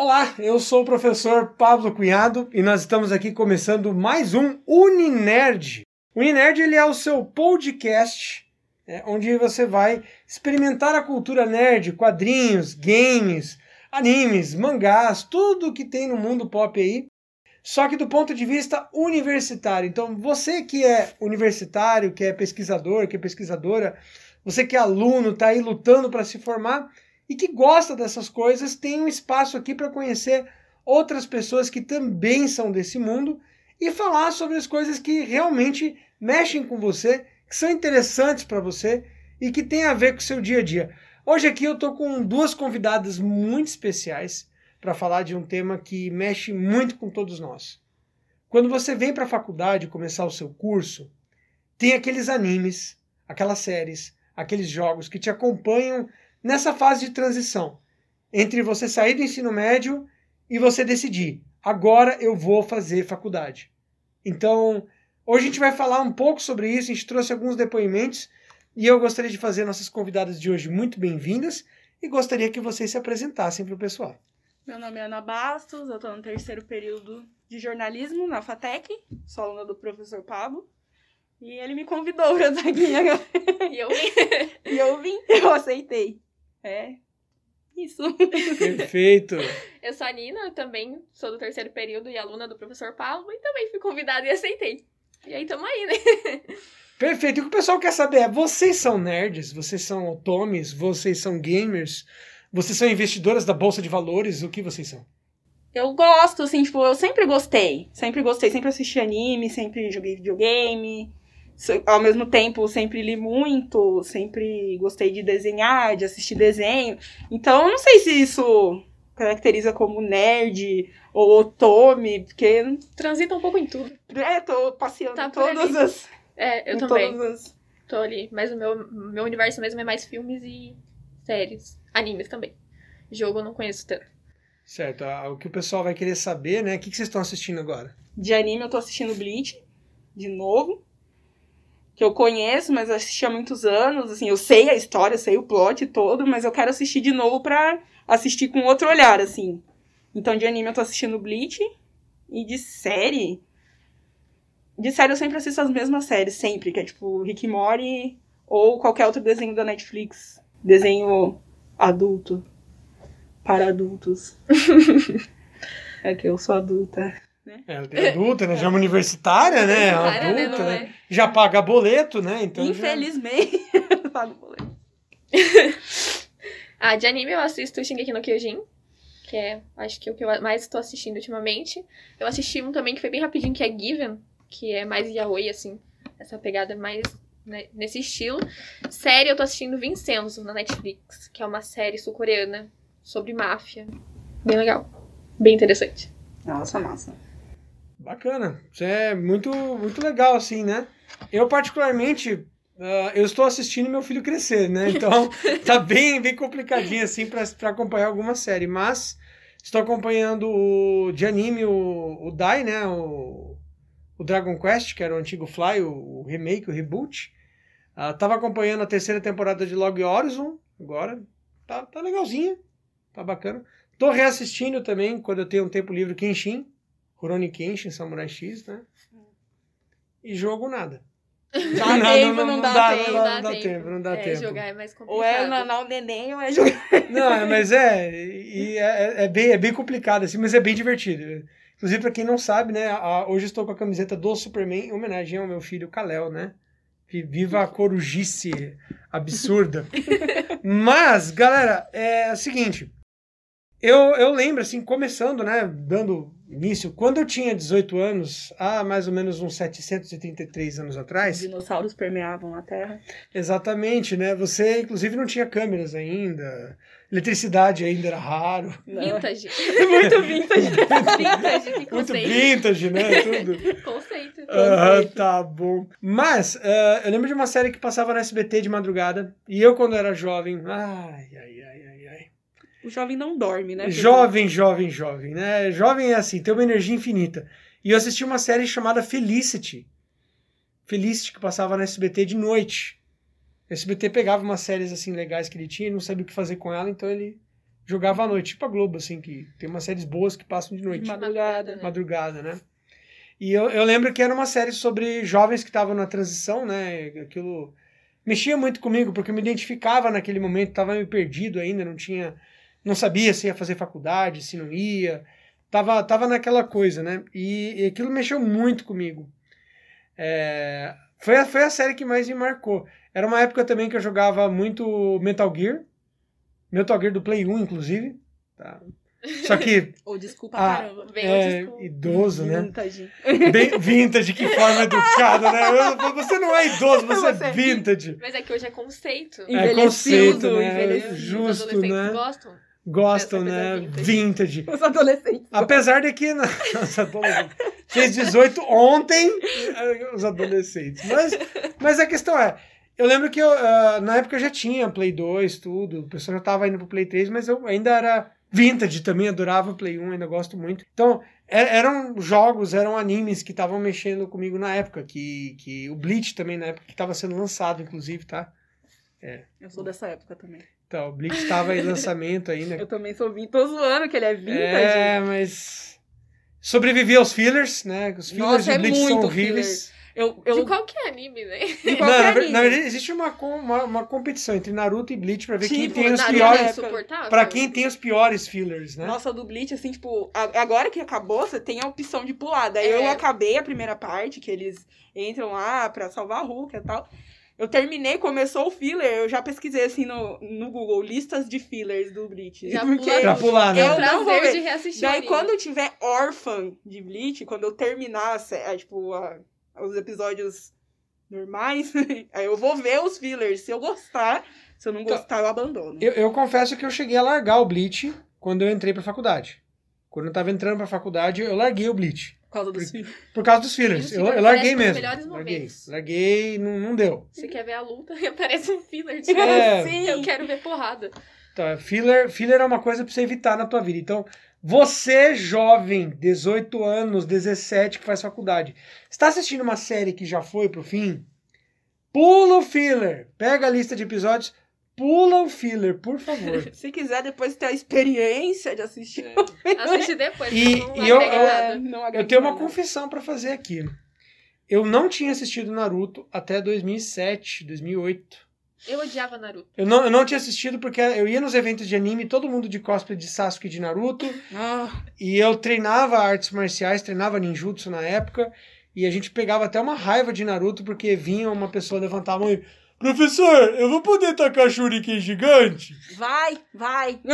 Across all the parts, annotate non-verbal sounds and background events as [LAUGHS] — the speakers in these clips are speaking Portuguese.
Olá, eu sou o professor Pablo Cunhado e nós estamos aqui começando mais um Uninerd. O Uninerd ele é o seu podcast é, onde você vai experimentar a cultura nerd, quadrinhos, games, animes, mangás, tudo que tem no mundo pop aí, só que do ponto de vista universitário. Então, você que é universitário, que é pesquisador, que é pesquisadora, você que é aluno, está aí lutando para se formar, e que gosta dessas coisas tem um espaço aqui para conhecer outras pessoas que também são desse mundo e falar sobre as coisas que realmente mexem com você, que são interessantes para você e que tem a ver com o seu dia a dia. Hoje aqui eu estou com duas convidadas muito especiais para falar de um tema que mexe muito com todos nós. Quando você vem para a faculdade começar o seu curso, tem aqueles animes, aquelas séries, aqueles jogos que te acompanham nessa fase de transição entre você sair do ensino médio e você decidir, agora eu vou fazer faculdade. Então, hoje a gente vai falar um pouco sobre isso, a gente trouxe alguns depoimentos e eu gostaria de fazer nossas convidadas de hoje muito bem-vindas e gostaria que vocês se apresentassem para o pessoal. Meu nome é Ana Bastos, eu estou no terceiro período de jornalismo na FATEC, sou aluna do professor Pablo. E ele me convidou para estar aqui agora. e eu vim. [LAUGHS] e eu vim, eu aceitei. É. Isso. Perfeito. [LAUGHS] eu sou a Nina, também sou do terceiro período e aluna do professor Paulo, e também fui convidada e aceitei. E aí tamo aí, né? [LAUGHS] Perfeito. E o que o pessoal quer saber é: vocês são nerds, vocês são otomes, vocês são gamers, vocês são investidoras da Bolsa de Valores, o que vocês são? Eu gosto, assim, tipo, eu sempre gostei. Sempre gostei, sempre assisti anime, sempre joguei videogame ao mesmo tempo sempre li muito, sempre gostei de desenhar, de assistir desenho. Então, eu não sei se isso caracteriza como nerd ou otome, porque transita um pouco em tudo. É, tô passeando tá em todas ali. as É, eu também. As... Tô ali, mas o meu meu universo mesmo é mais filmes e séries, animes também. Jogo eu não conheço tanto. Certo, o que o pessoal vai querer saber, né? O que vocês estão assistindo agora? De anime eu tô assistindo Bleach, de novo que eu conheço, mas assisti há muitos anos, assim, eu sei a história, sei o plot todo, mas eu quero assistir de novo pra assistir com outro olhar, assim. Então, de anime eu tô assistindo Bleach, e de série... De série eu sempre assisto as mesmas séries, sempre, que é tipo Rick Mori ou qualquer outro desenho da Netflix. Desenho adulto. Para adultos. [LAUGHS] é que eu sou adulta né? É, adulta, né? [LAUGHS] Já é uma universitária, né? Universitária, né? adulta, né? né? Já paga boleto, né? Então Infelizmente, [LAUGHS] já... pago boleto. ah, de anime eu assisto Shingeki no Kyojin, que é, acho que é o que eu mais estou assistindo ultimamente. Eu assisti um também que foi bem rapidinho, que é Given, que é mais yaoi, assim, essa pegada mais né, nesse estilo. Série, eu tô assistindo Vincenzo, na Netflix, que é uma série sul-coreana sobre máfia. Bem legal. Bem interessante. Nossa, massa. Bacana. Isso é muito, muito legal, assim, né? Eu, particularmente, uh, eu estou assistindo meu filho crescer, né? Então, [LAUGHS] tá bem, bem complicadinho, assim, para acompanhar alguma série. Mas, estou acompanhando o, de anime o, o Dai, né? O, o Dragon Quest, que era o antigo Fly, o, o remake, o reboot. Uh, tava acompanhando a terceira temporada de Log Horizon, agora. Tá, tá legalzinha, tá bacana. Tô reassistindo também, quando eu tenho um tempo livre, Kenshin. Rurouni Kenshin, Samurai X, né? E jogo nada. [LAUGHS] Dá não, tempo, não, não, não, dá, dá, tempo. Não, dá, dá tempo, não dá é, tempo. jogar é mais complicado. Ou é nanar o neném ou é jogar. Não, mas é, e é, é, bem, é bem complicado, assim, mas é bem divertido. Inclusive, pra quem não sabe, né, a, hoje estou com a camiseta do Superman em homenagem ao meu filho Kalel, né? Viva a corujice absurda. [LAUGHS] mas, galera, é o seguinte. Eu, eu lembro, assim, começando, né, dando início, quando eu tinha 18 anos, há mais ou menos uns 733 anos atrás. Os dinossauros permeavam a Terra. Exatamente, né? Você, inclusive, não tinha câmeras ainda, eletricidade ainda era raro. Vintage. [LAUGHS] Muito vintage. [LAUGHS] vintage, que Muito vintage, né? Tudo. [LAUGHS] conceito. Ah, tá bom. Mas, uh, eu lembro de uma série que passava no SBT de madrugada, e eu, quando era jovem, ai, ai, ai o jovem não dorme, né? Jovem, jovem, jovem, né? Jovem é assim, tem uma energia infinita. E eu assisti uma série chamada Felicity. Felicity, que passava na SBT de noite. O SBT pegava umas séries assim legais que ele tinha e não sabia o que fazer com ela, então ele jogava à noite, tipo a Globo, assim, que tem umas séries boas que passam de noite. Madrugada. né? Madrugada, né? E eu, eu lembro que era uma série sobre jovens que estavam na transição, né? Aquilo mexia muito comigo, porque eu me identificava naquele momento, estava meio perdido ainda, não tinha. Não sabia se ia fazer faculdade, se não ia. Tava, tava naquela coisa, né? E, e aquilo mexeu muito comigo. É, foi, a, foi a série que mais me marcou. Era uma época também que eu jogava muito Metal Gear. Metal Gear do Play 1, inclusive. Tá? Só que [LAUGHS] Ou desculpa, Ah, caramba. Bem é school. idoso, né? Vintage. Bem vintage, que forma educada, né? Eu- Você não é idoso, você, Você é é vintage. Mas é que hoje é conceito. É conceito, né? Justo, adolescentes né? gostam. Gostam, Essa né? coisa Vintage. Os adolescentes. Apesar de que. [LAUGHS] Nossa, adolescente. Fez 18 ontem, eh, os adolescentes. Mas, mas a questão é. Eu lembro que eu, ah, na época eu já tinha Play 2, tudo. O pessoal já tava indo pro Play 3, mas eu ainda era vintage também, adorava o Play 1, ainda gosto muito. Então, é- eram jogos, eram animes que estavam mexendo comigo na época. Que, que o Bleach também, na época que estava sendo lançado, inclusive, tá? Eu sou dessa época também. Então, o Bleach estava em [LAUGHS] lançamento ainda. Eu também sou vintage. Tô zoando que ele é vintage. É, mas. Sobrevivi aos fillers, né? Os fillers Nossa, de é Bleach são muito horríveis. Eu, De eu, qualquer anime, né? de [LAUGHS] Não, qualquer na, ver- anime. na verdade, existe uma, uma, uma competição entre Naruto e Bleach pra ver quem Tipo, tem os Naruto piores. é. Pra quem tem os piores fillers, né? Nossa, do Bleach, assim, tipo, agora que acabou, você tem a opção de pular. Daí É. eu acabei a primeira parte, que eles entram lá pra salvar a Hulk e tal. Eu terminei, começou o filler, eu já pesquisei, assim, no, no Google, listas de fillers do Bleach. Já Porque pula Pra pular, né? É Eu o não vou ver. de reassistir. Daí, quando eu tiver órfã de Bleach, quando eu terminar, é, tipo, a- os episódios normais, [LAUGHS] aí eu vou ver os fillers. Se eu gostar, se eu não Então, gostar, eu abandono. Eu, eu confesso que eu cheguei a largar o Bleach quando eu entrei pra faculdade. Quando eu tava entrando pra faculdade, eu larguei o Bleach. Por causa dos fillers. Por causa dos fillers. Os Eu, eu larguei mesmo. melhores Larguei. momentos. Larguei, não, não deu. Você quer ver a luta e [LAUGHS] aparece um filler. de É. [LAUGHS] Sim. Eu quero ver porrada. Então, filler, filler é uma coisa pra você evitar na tua vida. Então, você, jovem, 18 anos, 17, que faz faculdade, está assistindo uma série que já foi pro fim? Pula o filler. Pega a lista de episódios, pula o filler, por favor. [LAUGHS] Se quiser depois ter a experiência de assistir. [LAUGHS] Assiste depois. E- não e eu- eu- Eu tenho uma nada. confissão pra fazer aqui. Eu não tinha assistido Naruto até 2007, 2008. Eu odiava Naruto. Eu não, eu não tinha assistido porque eu ia nos eventos de anime, todo mundo de cosplay de Sasuke e de Naruto. Ah, E eu treinava artes marciais, treinava ninjutsu na época, e a gente pegava até uma raiva de Naruto porque vinha uma pessoa levantar a mão e Professor, eu vou poder tacar shuriken gigante? vai, vai. [LAUGHS]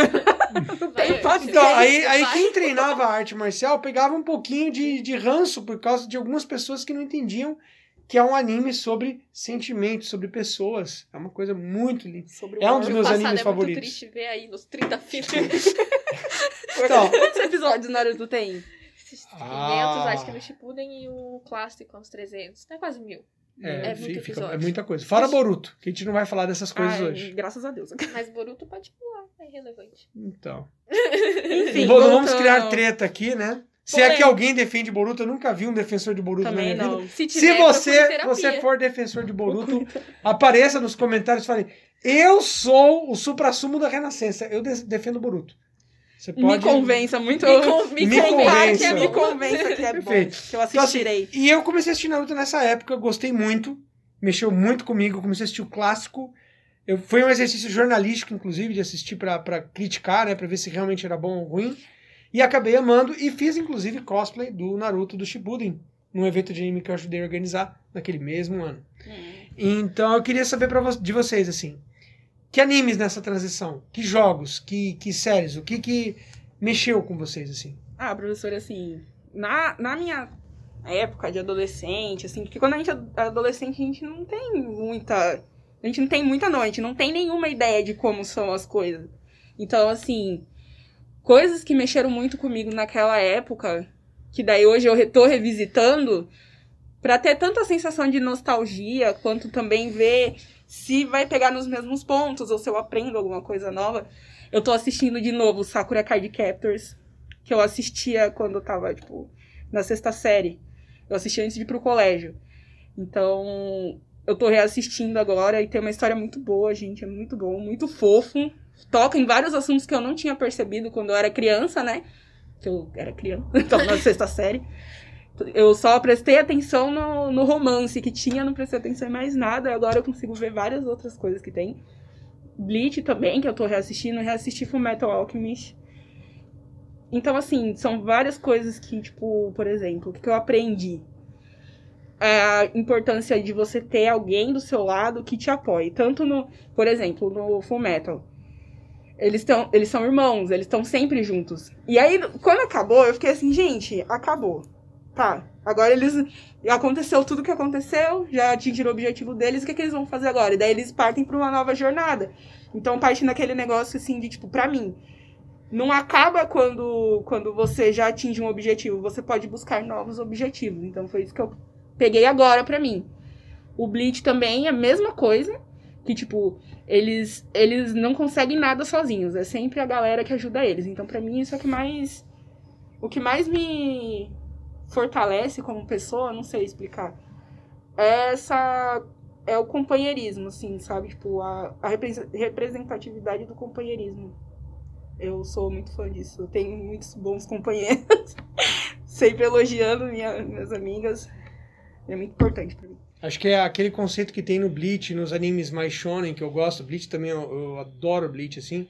Vai, Tem pode Então, aí, aí vai. quem treinava arte marcial pegava um pouquinho de, de ranço por causa de algumas pessoas que não entendiam que é um anime sobre sentimentos, sobre pessoas. É uma coisa muito linda. Sobre É um dos meus animes é favoritos. muito triste ver aí nos 30 fillers. [LAUGHS] Então, Quantos episódios Naruto tem? Esses 500, Ah. acho que no Shippuden e o clássico uns 300. É quase mil. É, É muito fica- é muita coisa. Fora Boruto, que a gente não vai falar dessas coisas Ai, hoje. Graças a Deus. [LAUGHS] Mas Boruto pode pular, é irrelevante. Então. Enfim, Não vamos criar treta aqui, né? Se é que alguém defende Boruto, eu nunca vi um defensor de Boruto Também na minha vida. não. Se, Se tiver, você, procure terapia. você for defensor de Boruto, apareça nos comentários e fale: Eu sou o supra-sumo da Renascença. Eu de- defendo Boruto. Você Me pode. convença muito. Me, con me, Me convença que é. Me convença que é bom. Perfeito. Que eu Então, assim, assistirei. E eu comecei a assistir Naruto nessa época, eu gostei muito, mexeu muito comigo, comecei a assistir o clássico. Eu, foi um exercício jornalístico, inclusive, de assistir pra pra criticar, né? Pra ver se realmente era bom ou ruim. E acabei amando e fiz, inclusive, cosplay do Naruto do Shippuden, num evento de anime que eu ajudei a organizar naquele mesmo ano. Então eu queria saber pra vo- de vocês, assim, que animes nessa transição? Que jogos? Que, que séries? O que que mexeu com vocês, assim? Ah, professor, assim, na, na minha época de adolescente, assim, porque quando a gente é adolescente, a gente não tem muita. A gente não tem muita, não, a gente não tem nenhuma ideia de como são as coisas. Então, assim, coisas que mexeram muito comigo naquela época, que daí hoje eu tô revisitando, pra ter tanto a sensação de nostalgia, quanto também ver se vai pegar nos mesmos pontos, ou se eu aprendo alguma coisa nova. Eu tô assistindo de novo Sakura Card Captors, que eu assistia quando eu tava, tipo, na sexta série. Eu assistia antes de ir pro colégio. Então, eu tô reassistindo agora e tem uma história muito boa, gente. É muito bom, muito fofo. toca em vários assuntos que eu não tinha percebido quando eu era criança, né? Que eu era criança, [LAUGHS] estava na sexta série. Eu só prestei atenção no, no romance que tinha, não prestei atenção em mais nada. Agora eu consigo ver várias outras coisas que tem. Bleach também, que eu tô reassistindo. Reassisti Metal Alchemist. Então, assim, são várias coisas que, tipo, por exemplo, o que eu aprendi? A importância de você ter alguém do seu lado que te apoie. Tanto no, por exemplo, no Full Metal. Eles, tão, eles são irmãos, eles estão sempre juntos. E aí, quando acabou, eu fiquei assim, gente, acabou tá, agora eles. Aconteceu tudo o que aconteceu, já atingiram o objetivo deles, o que, é que eles vão fazer agora? E daí eles partem para uma nova jornada. Então parte naquele negócio assim de tipo, pra mim, não acaba quando, quando você já atinge um objetivo, você pode buscar novos objetivos. Então foi isso que eu peguei agora pra mim. O Bleach também é a mesma coisa, que tipo, eles eles não conseguem nada sozinhos, é sempre a galera que ajuda eles. Então para mim isso é o que mais o que mais me fortalece como pessoa, não sei explicar. Essa é o companheirismo, assim, sabe? Tipo, a, a representatividade do companheirismo. Eu sou muito fã disso. Eu tenho muitos bons companheiros. [LAUGHS] Sempre elogiando minha, minhas amigas. É muito importante pra mim. Acho que é aquele conceito que tem no Bleach, nos animes mais shonen, que eu gosto. Bleach também, eu, eu adoro Bleach, assim.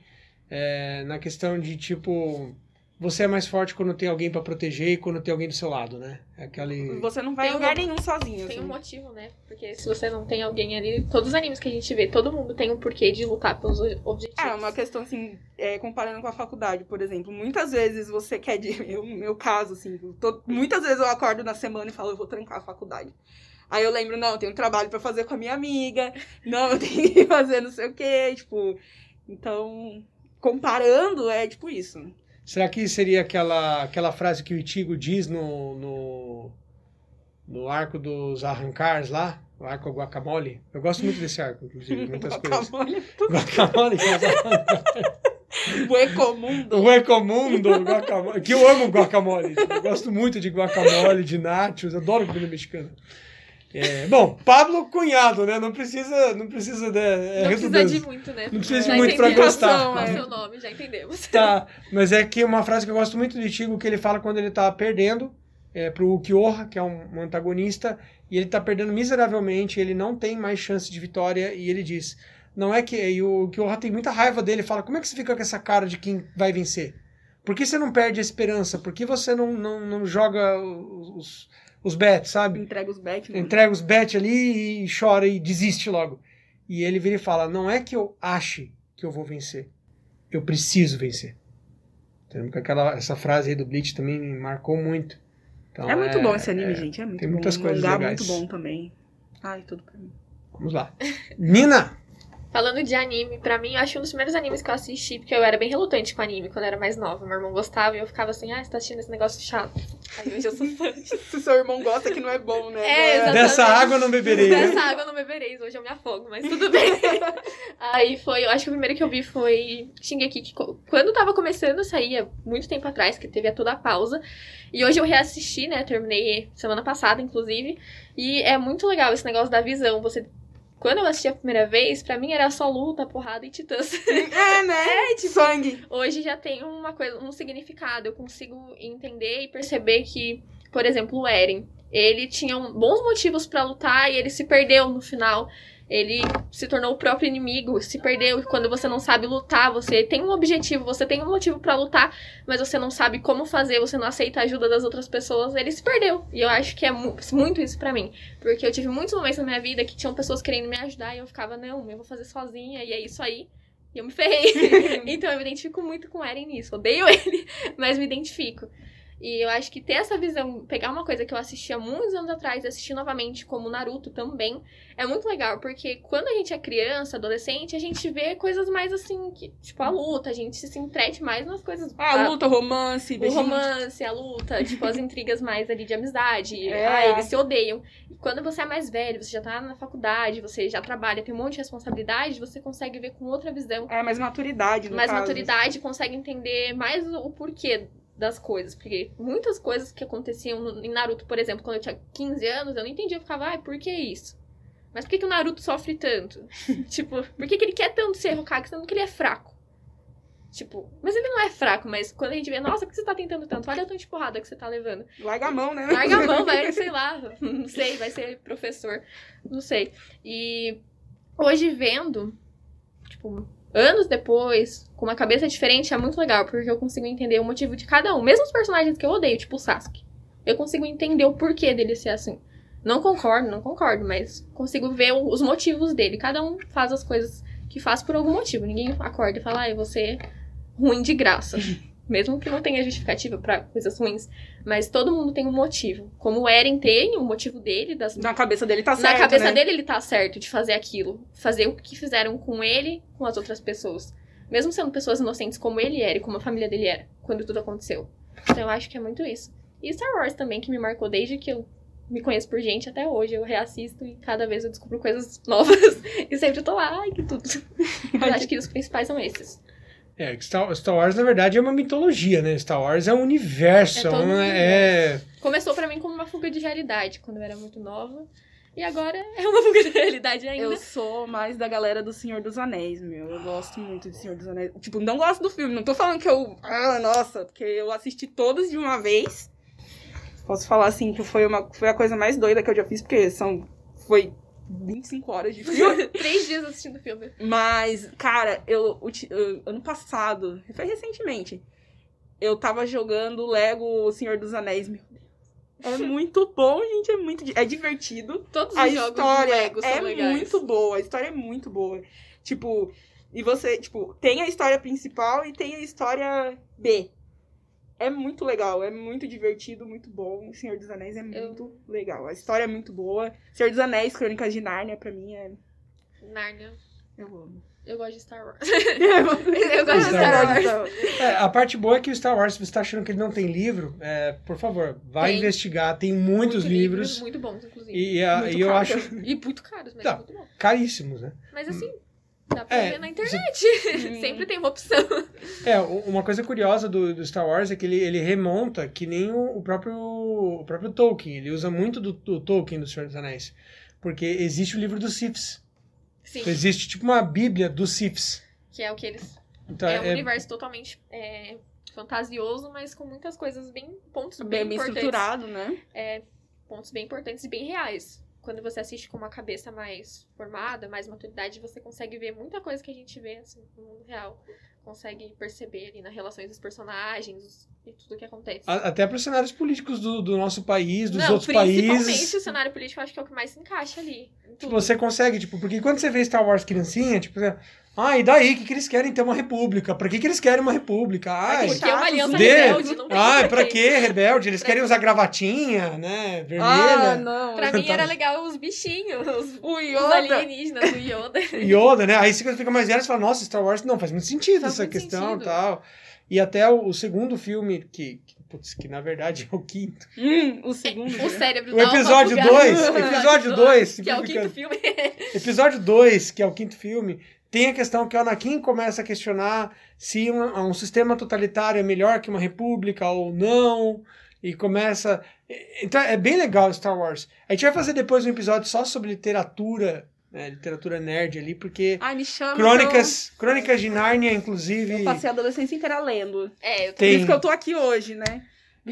É, na questão de, tipo, você é mais forte quando tem alguém para proteger e quando tem alguém do seu lado, né? É aquele... Você não vai em lugar nenhum sozinho. Tem assim. um motivo, né? Porque se você não tem alguém ali, todos os animes que a gente vê, todo mundo tem um porquê de lutar pelos objetivos. É, uma questão assim, é, comparando com a faculdade, por exemplo. Muitas vezes você quer de. [LAUGHS] Eu, meu caso, assim, tô, muitas vezes eu acordo na semana e falo, eu vou trancar a faculdade. Aí eu lembro, não, eu tenho um trabalho para fazer com a minha amiga, não, eu [LAUGHS] tenho que fazer não sei o quê, tipo. Então, comparando, é tipo isso. Será que seria aquela, aquela frase que o Itigo diz no, no, no arco dos arrancars lá? O arco guacamole? Eu gosto muito desse arco, inclusive, muitas coisas. Guacamole? [LAUGHS] O Ecomundo. O Ecomundo, guacamole. Que eu amo guacamole. Eu gosto muito de guacamole, de nachos, adoro comida mexicana. É, bom, Pablo Cunhado, né? Não precisa, não precisa de, é não precisa de muito, né? Não precisa de muito para gostar. Qual é o seu nome, já entendemos. Tá, mas é que uma frase que eu gosto muito de Tigo que ele fala quando ele tá perdendo é, pro Ukiyoha, que é um, um antagonista, e ele tá perdendo miseravelmente, ele não tem mais chance de vitória, e ele diz, não é que... E o Ukiyoha tem muita raiva dele, fala, como é que você fica com essa cara de quem vai vencer? Por que você não perde a esperança? Por que você não, não, não joga os os bets, sabe? Entrega os bets. Né? Entrega os bets ali e chora e desiste logo. E ele vira e fala: Não é que eu ache que eu vou vencer, eu preciso vencer. Então, aquela, essa frase aí do Bleach também me marcou muito. Então, é muito é, bom esse anime, é, gente. É muito tem bom. muitas coisas legais. muito bom também. Ai, tudo pra mim. Vamos lá. Nina! Falando de anime, pra mim, eu acho um dos primeiros animes que eu assisti, porque eu era bem relutante com anime quando eu era mais nova. Meu irmão gostava e eu ficava assim, ah, você tá assistindo esse negócio chato. Aí hoje eu sou fã. [LAUGHS] Se seu irmão gosta, que não é bom, né? É, exatamente. Dessa água eu não beberei. Dessa água eu não beberei, hoje eu me afogo, mas tudo bem. [LAUGHS] Aí foi, eu acho que o primeiro que eu vi foi Shingeki, que quando tava começando, saía muito tempo atrás, que teve a toda a pausa. E hoje eu reassisti, né? Terminei semana passada, inclusive. E é muito legal esse negócio da visão. Você quando eu assisti a primeira vez, pra mim era só luta, porrada e titãs. [LAUGHS] É, né? [LAUGHS] É, tipo, sangue. Hoje já tem uma coisa, um significado. Eu consigo entender e perceber que, por exemplo, o Eren, ele tinha bons motivos para lutar e ele se perdeu no final ele se tornou o próprio inimigo, se perdeu. Quando você não sabe lutar, você tem um objetivo, você tem um motivo para lutar, mas você não sabe como fazer, você não aceita a ajuda das outras pessoas, ele se perdeu. E eu acho que é muito isso para mim. Porque eu tive muitos momentos na minha vida que tinham pessoas querendo me ajudar e eu ficava, não, eu vou fazer sozinha, e é isso aí. E eu me ferrei. [LAUGHS] então eu me identifico muito com o Eren nisso. Odeio ele, [LAUGHS] mas me identifico. E eu acho que ter essa visão, pegar uma coisa que eu assisti há muitos anos atrás e assistir novamente, como Naruto também, é muito legal, porque quando a gente é criança, adolescente, a gente vê coisas mais assim, que, tipo a luta, a gente se entrete mais nas coisas. Ah, a luta, o romance, o romance, a luta, tipo as intrigas mais ali de amizade. É. Ah, eles se odeiam. E quando você é mais velho, você já tá na faculdade, você já trabalha, tem um monte de responsabilidade, você consegue ver com outra visão. É, mais maturidade, no Mais caso. maturidade, consegue entender mais o porquê das coisas. Porque muitas coisas que aconteciam em Naruto, por exemplo, quando eu tinha 15 anos, eu não entendia. Eu ficava, ai, por que isso? Mas por que, que o Naruto sofre tanto? [LAUGHS] tipo, por que, que ele quer tanto ser Hokage, sendo que ele é fraco? Tipo, mas ele não é fraco, mas quando a gente vê, nossa, por que você tá tentando tanto? Olha a tanta porrada que você tá levando. Larga a mão, né? Larga a mão, vai, [LAUGHS] sei lá, [LAUGHS] não sei, vai ser professor, não sei. E hoje vendo, tipo, anos depois, com uma cabeça diferente, é muito legal, porque eu consigo entender o motivo de cada um. Mesmo os personagens que eu odeio, tipo o Sasuke. Eu consigo entender o porquê dele ser assim. Não concordo, não concordo, mas consigo ver os motivos dele. Cada um faz as coisas que faz por algum motivo. Ninguém acorda e fala, ai, você ruim de graça. [LAUGHS] Mesmo que não tenha justificativa para coisas ruins. Mas todo mundo tem um motivo. Como o Eren tem o motivo dele. Das... Na cabeça dele tá certo. Na cabeça né? dele, ele tá certo de fazer aquilo. Fazer o que fizeram com ele, com as outras pessoas. Mesmo sendo pessoas inocentes como ele era e como a família dele era, quando tudo aconteceu. Então eu acho que é muito isso. E Star Wars também, que me marcou desde que eu me conheço por gente até hoje. Eu reassisto e cada vez eu descubro coisas [LAUGHS] novas. e sempre eu tô lá, ai, que tudo. [LAUGHS] eu acho que os principais são esses. É, Star, Star Wars, na verdade, é uma mitologia, né? Star Wars é um universo. É todo um uma- é- Começou pra mim como uma fuga de realidade quando eu era muito nova. E agora [LAUGHS] é uma fuga de realidade ainda. Eu sou mais da galera do Senhor dos Anéis, meu. Eu gosto muito de Senhor dos Anéis. Tipo, não gosto do filme. Não tô falando que eu. Ah, nossa, porque eu assisti todos de uma vez. Posso falar assim que foi, uma, foi a coisa mais doida que eu já fiz, porque são. Foi 25 horas de [LAUGHS] filme. Três dias assistindo filme. Mas, cara, eu, eu- ano passado, foi recentemente, eu tava jogando Lego Senhor dos Anéis, meu Deus. É [LAUGHS] muito bom, gente, é muito é divertido. Todos A os jogos do Lego são é legais. muito boa, a história é muito boa. Tipo, e você, tipo, tem a história principal e tem a história B. É muito legal, é muito divertido, muito bom. O Senhor dos Anéis é muito legal. A história é muito boa. Senhor dos Anéis, Crônicas de Nárnia, pra mim é. Narnia. Eu amo. Eu gosto de Star Wars. [LAUGHS] eu gosto de Star Wars. é, a parte boa é que o Star Wars, se você tá achando que ele não tem livro, é, por favor, vai Tem. investigar. Tem muitos Muito livros. Muito bons, inclusive. E, a- Muito e eu acho E muito caros, mas Tá. é muito bom. caríssimos, né? Mas assim, dá pra É, ver na internet. Hum. [LAUGHS] Sempre tem uma opção. É, uma coisa curiosa do, do Star Wars é que ele, ele remonta que nem o, o próprio, o próprio Tolkien. Ele usa muito do, do Tolkien do Senhor dos Anéis. Porque existe o livro dos Siths. Sim, Então, existe tipo uma bíblia dos Siths. que é o que eles. Então, é um é- universo totalmente é, fantasioso, mas com muitas coisas bem. pontos bem, Bem, estruturado, né? pontos bem importantes e bem reais. Quando você assiste com uma cabeça mais formada, mais maturidade, você consegue ver muita coisa que a gente vê assim, no mundo real. Consegue perceber ali nas relações dos personagens e tudo que acontece. até para os cenários políticos do, do nosso país, dos Não, outros principalmente países. o cenário político, eu acho que é o que mais se encaixa ali. Tipo, você consegue, tipo, porque quando você vê Star Wars criancinha, tipo, ah, e daí? que, que eles querem ter uma república? Pra que, que eles querem uma república? Ai, Porque é uma aliança de- rebelde, não tem ai, pra que rebelde? Eles querem usar gravatinha, né? Ah, Vermelha. não. Pra mim Tá. era legal os bichinhos, os, O os Yoda. alienígenas, o Yoda. [LAUGHS] Yoda, né? Aí você fica mais velho e fala, nossa, Star Wars não faz muito sentido Faz essa muito questão e tal. E até o, o segundo filme, que, que, putz, que na verdade é o quinto. Hum, o segundo. O cérebro O uma episódio bugada. 2, episódio [LAUGHS] 2, Que é o quinto filme. Episódio 2, que é o quinto filme, tem a questão que o Anakin começa a questionar se um, um sistema totalitário é melhor que uma república ou não. E começa. Então é bem legal Star Wars. A gente vai fazer depois um episódio só sobre literatura, né, literatura nerd ali, porque Ai, me chama. Crônicas, Crônicas de Nárnia, então. inclusive. Eu passei a adolescência inteira lendo. É, eu Por Tem- isso que eu tô aqui hoje, né?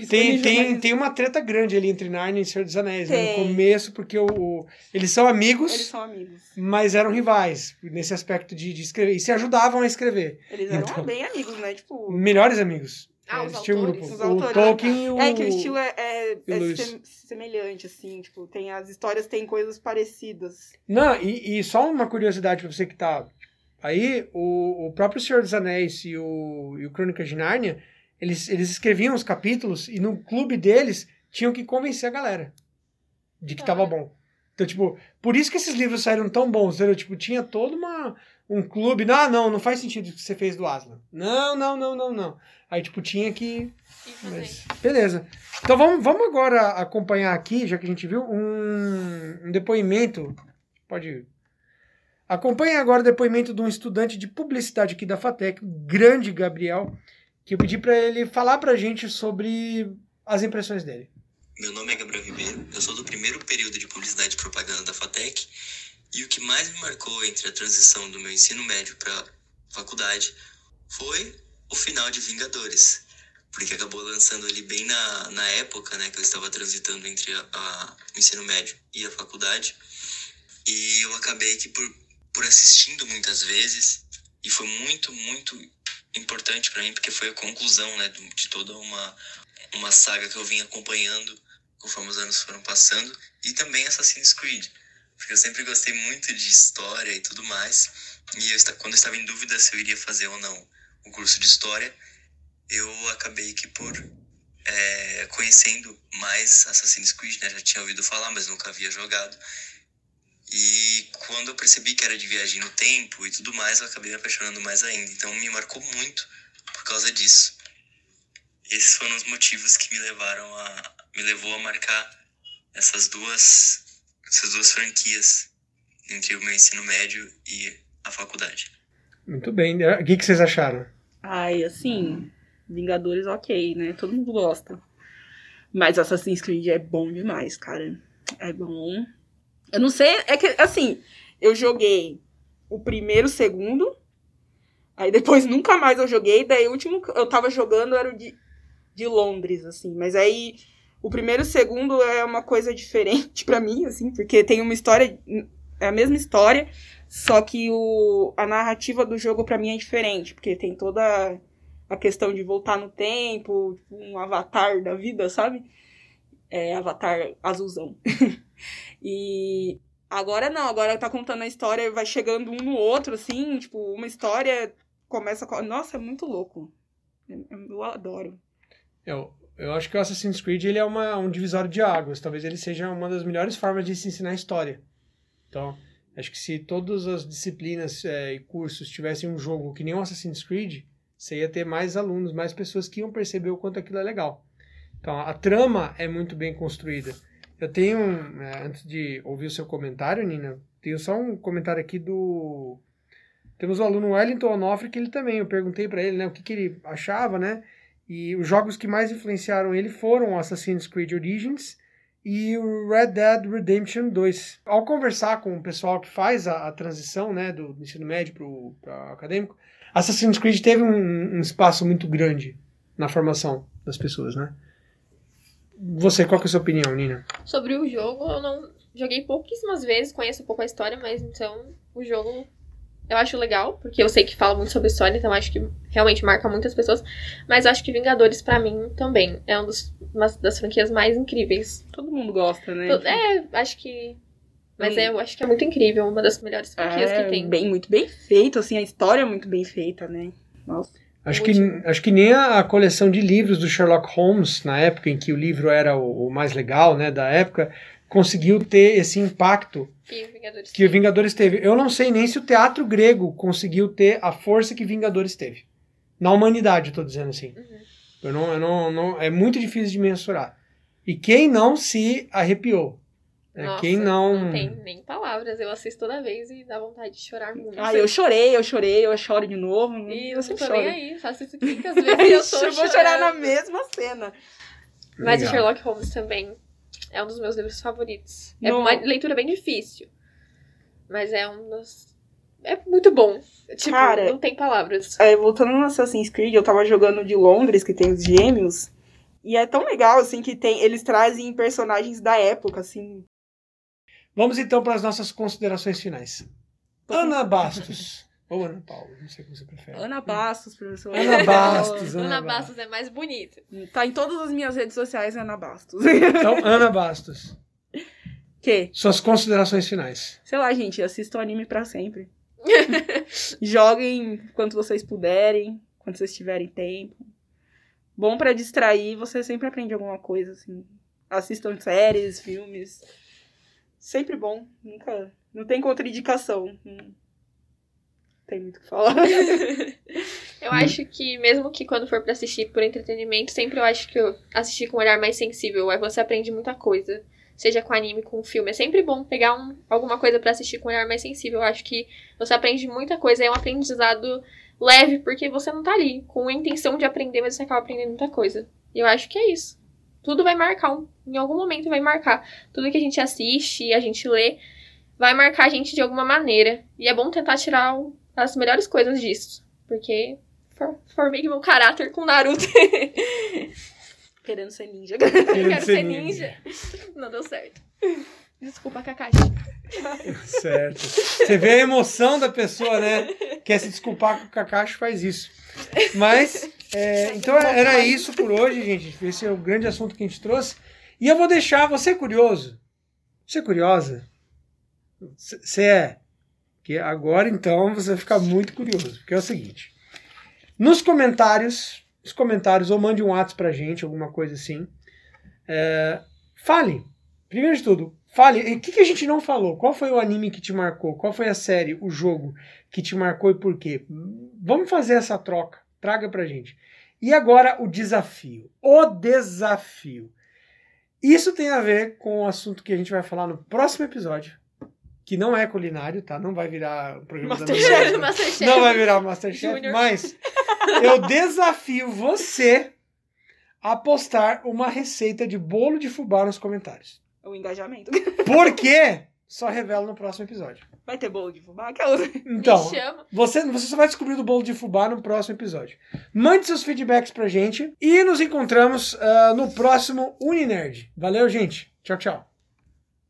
Tem, tem, tem uma treta grande ali entre Nárnia e Senhor dos Anéis, né, no começo, porque o, o- eles são amigos, Eles são amigos. mas eram rivais nesse aspecto de, de escrever. E se ajudavam a escrever. Eles eram Então. bem amigos, né? Tipo. Melhores amigos. Ah, Eles os tinham um autores. grupo. Os O autores. Tolkien e o. É que o estilo é, é, é sem- semelhante, assim, tipo, tem as histórias têm coisas parecidas. Não, e, e só uma curiosidade pra você que tá aí, o, o próprio Senhor dos Anéis e o, e o Crônicas de Nárnia, eles, eles escreviam os capítulos e no clube deles tinham que convencer a galera de que tava bom. Então, tipo, por isso que esses livros saíram tão bons, entendeu? Tipo, tinha todo uma, um clube. Não, não, não faz sentido o que você fez do Aslan. Não, não, não, não, não. Aí, tipo, tinha que. Mas, beleza. Então vamos, vamos agora acompanhar aqui, já que a gente viu, um, um depoimento. Pode ir. Acompanhe agora o depoimento de um estudante de publicidade aqui da FATEC, o grande Gabriel, que eu pedi para ele falar pra gente sobre as impressões dele. Meu nome é Gabriel Ribeiro, eu sou do primeiro período de publicidade e propaganda da FATEC e o que mais me marcou entre a transição do meu ensino médio para faculdade foi o final de Vingadores. Porque acabou lançando ali bem na, na época né, que eu estava transitando entre a, a, o ensino médio e a faculdade. E eu acabei que por, por assistindo muitas vezes, e foi muito, muito importante para mim, porque foi a conclusão né, de toda uma, uma saga que eu vim acompanhando conforme os anos foram passando, e também Assassin's Creed, porque eu sempre gostei muito de história e tudo mais, e eu, quando eu estava em dúvida se eu iria fazer ou não o curso de história, eu acabei que por é, conhecendo mais Assassin's Creed, né, já tinha ouvido falar, mas nunca havia jogado, e quando eu percebi que era de viagem no tempo e tudo mais, eu acabei me apaixonando mais ainda. Então me marcou muito por causa disso. Esses foram os motivos que me levaram a me levou a marcar essas duas essas duas franquias entre o meu ensino médio e a faculdade. Muito bem. O que, que vocês acharam? Ai, assim, Vingadores ok, né? Todo mundo gosta. Mas Assassin's Creed é bom demais, cara. É bom. Eu não sei, é que, assim, eu joguei o primeiro, segundo, aí depois [LAUGHS] nunca mais eu joguei, daí o último que eu tava jogando era o de, de Londres, assim, mas aí o primeiro segundo é uma coisa [LAUGHS] diferente para mim, assim, porque tem uma história, é a mesma história, só que o, a narrativa do jogo para mim é diferente, porque tem toda a questão de voltar no tempo, tipo, um avatar da vida, sabe? É, avatar azulzão. [LAUGHS] E agora não, agora tá contando a história, vai chegando um no outro, assim, tipo, uma história começa com. Nossa, é muito louco. Eu adoro. Eu, eu acho que o Assassin's Creed ele é uma, um divisório de águas. Talvez ele seja uma das melhores formas de se ensinar história. Então, acho que se todas as disciplinas é, e cursos tivessem um jogo que nem o Assassin's Creed, você ia ter mais alunos, mais pessoas que iam perceber o quanto aquilo é legal. Então, a trama é muito bem construída. Eu tenho, é, antes de ouvir o seu comentário, Nina, tenho só um comentário aqui do. Temos o aluno Wellington Onofre, que ele também, eu perguntei para ele, né, o que, que ele achava, né? E os jogos que mais influenciaram ele foram Assassin's Creed Origins e o Red Dead Redemption 2. Ao conversar com o pessoal que faz a, a transição, né, do, ensino médio para o acadêmico, Assassin's Creed teve um, um espaço muito grande na formação das pessoas, né? Você, qual que é a sua opinião, Nina? Sobre o jogo, eu não joguei pouquíssimas vezes, conheço um pouco a história, mas então o jogo eu acho legal, porque eu sei que fala muito sobre história, então acho que realmente marca muitas pessoas. Mas acho que Vingadores, para mim, também é um dos, uma das franquias mais incríveis. Todo mundo gosta, né? É, acho que. Mas é, eu acho que é muito incrível, uma das melhores franquias é, que tem. Bem, muito bem feito, assim, a história é muito bem feita, né? Nossa. Acho que, acho que nem a, coleção de livros do Sherlock Holmes, na época em que o livro era o, o mais legal né, da época, conseguiu ter esse impacto que o, Vingadores, que o Vingadores teve. Eu não sei nem se o teatro grego conseguiu ter a força que Vingadores teve. Na humanidade, estou dizendo assim. Uhum. Eu não, eu não, não, é muito difícil de mensurar. E quem não se arrepiou? É, Nossa, quem não... não tem nem palavras. Eu assisto toda vez e dá vontade de chorar muito. Ah, eu chorei, eu chorei, eu choro de novo. E eu não tô nem aí, faço isso 500 vezes eu [LAUGHS] tô Eu vou chorar na mesma cena. Mas Legal. o Sherlock Holmes também é um dos meus livros favoritos. É uma leitura bem difícil. Mas é um dos... É muito bom. Tipo, Cara, não tem palavras. É, voltando no Assassin's Creed, eu tava jogando de Londres, que tem os gêmeos. E é tão legal, assim, que tem. Eles trazem personagens da época, assim. Vamos então para as nossas considerações finais. Ana Bastos. Ou Ana Paula, não sei como você prefere. Ana Bastos, professor. Ana Bastos. Ana, Ana Bastos é mais bonito. Tá em todas as minhas redes sociais, Ana Bastos. Então, [LAUGHS] Ana Bastos. Que? Suas considerações finais. Sei lá, gente, assistam anime para sempre. [LAUGHS] Joguem quanto vocês puderem, quando vocês tiverem tempo. Bom para distrair, você sempre aprende alguma coisa, assim. Assistam séries, filmes sempre bom. Nunca. Não tem contraindicação. Não tem muito o que falar. [LAUGHS] eu acho que, mesmo que quando for para assistir por entretenimento, sempre eu acho que eu assistir com um olhar mais sensível. Aí você aprende muita coisa. Seja com anime, com filme. É sempre bom pegar um, alguma coisa para assistir com um olhar mais sensível. Eu acho que você aprende muita coisa. É um aprendizado leve, porque você não tá ali com a intenção de aprender, mas você acaba aprendendo muita coisa. E eu acho que é isso tudo vai marcar, em algum momento vai marcar. Tudo que a gente assiste, a gente lê, vai marcar a gente de alguma maneira. E é bom tentar tirar as melhores coisas disso, porque For- Formei meu caráter com Naruto. [LAUGHS] Querendo ser ninja. [LAUGHS] Eu Querendo quero ser ser ninja. ninja. Não deu certo. Desculpa, Kakashi. [LAUGHS] Certo. Você vê a emoção da pessoa, né? Quer se desculpar com o Kakashi, faz isso. Mas, é, então era isso por hoje, gente. Esse é o grande assunto que a gente trouxe. E eu vou deixar você curioso. Você é curiosa? Você é? Que agora então você vai ficar muito curioso. Porque é o seguinte: nos comentários, nos comentários, ou mande um WhatsApp pra gente, alguma coisa assim. é, fale. Primeiro de tudo, fale. E O que, que a gente não falou? Qual foi o anime que te marcou? Qual foi a série, o jogo que te marcou e por quê? Vamos fazer essa troca. Traga pra gente. E agora o desafio. O desafio. Isso tem a ver com o assunto que a gente vai falar no próximo episódio. Que não é culinário, tá? Não vai virar um programa da Masterchef. Masterchef. Masterchef. Não vai virar o Masterchef, Júnior. mas eu desafio você a postar uma receita de bolo de fubá nos comentários. O engajamento. Por quê? Só revelo no próximo episódio. Vai ter bolo de fubá? Aquela... [LAUGHS] Então, Me chama. você, você só vai descobrir do bolo de fubá no próximo episódio. Mande seus feedbacks pra gente e nos encontramos ah, no próximo Uninerd. Valeu, gente. Tchau, tchau.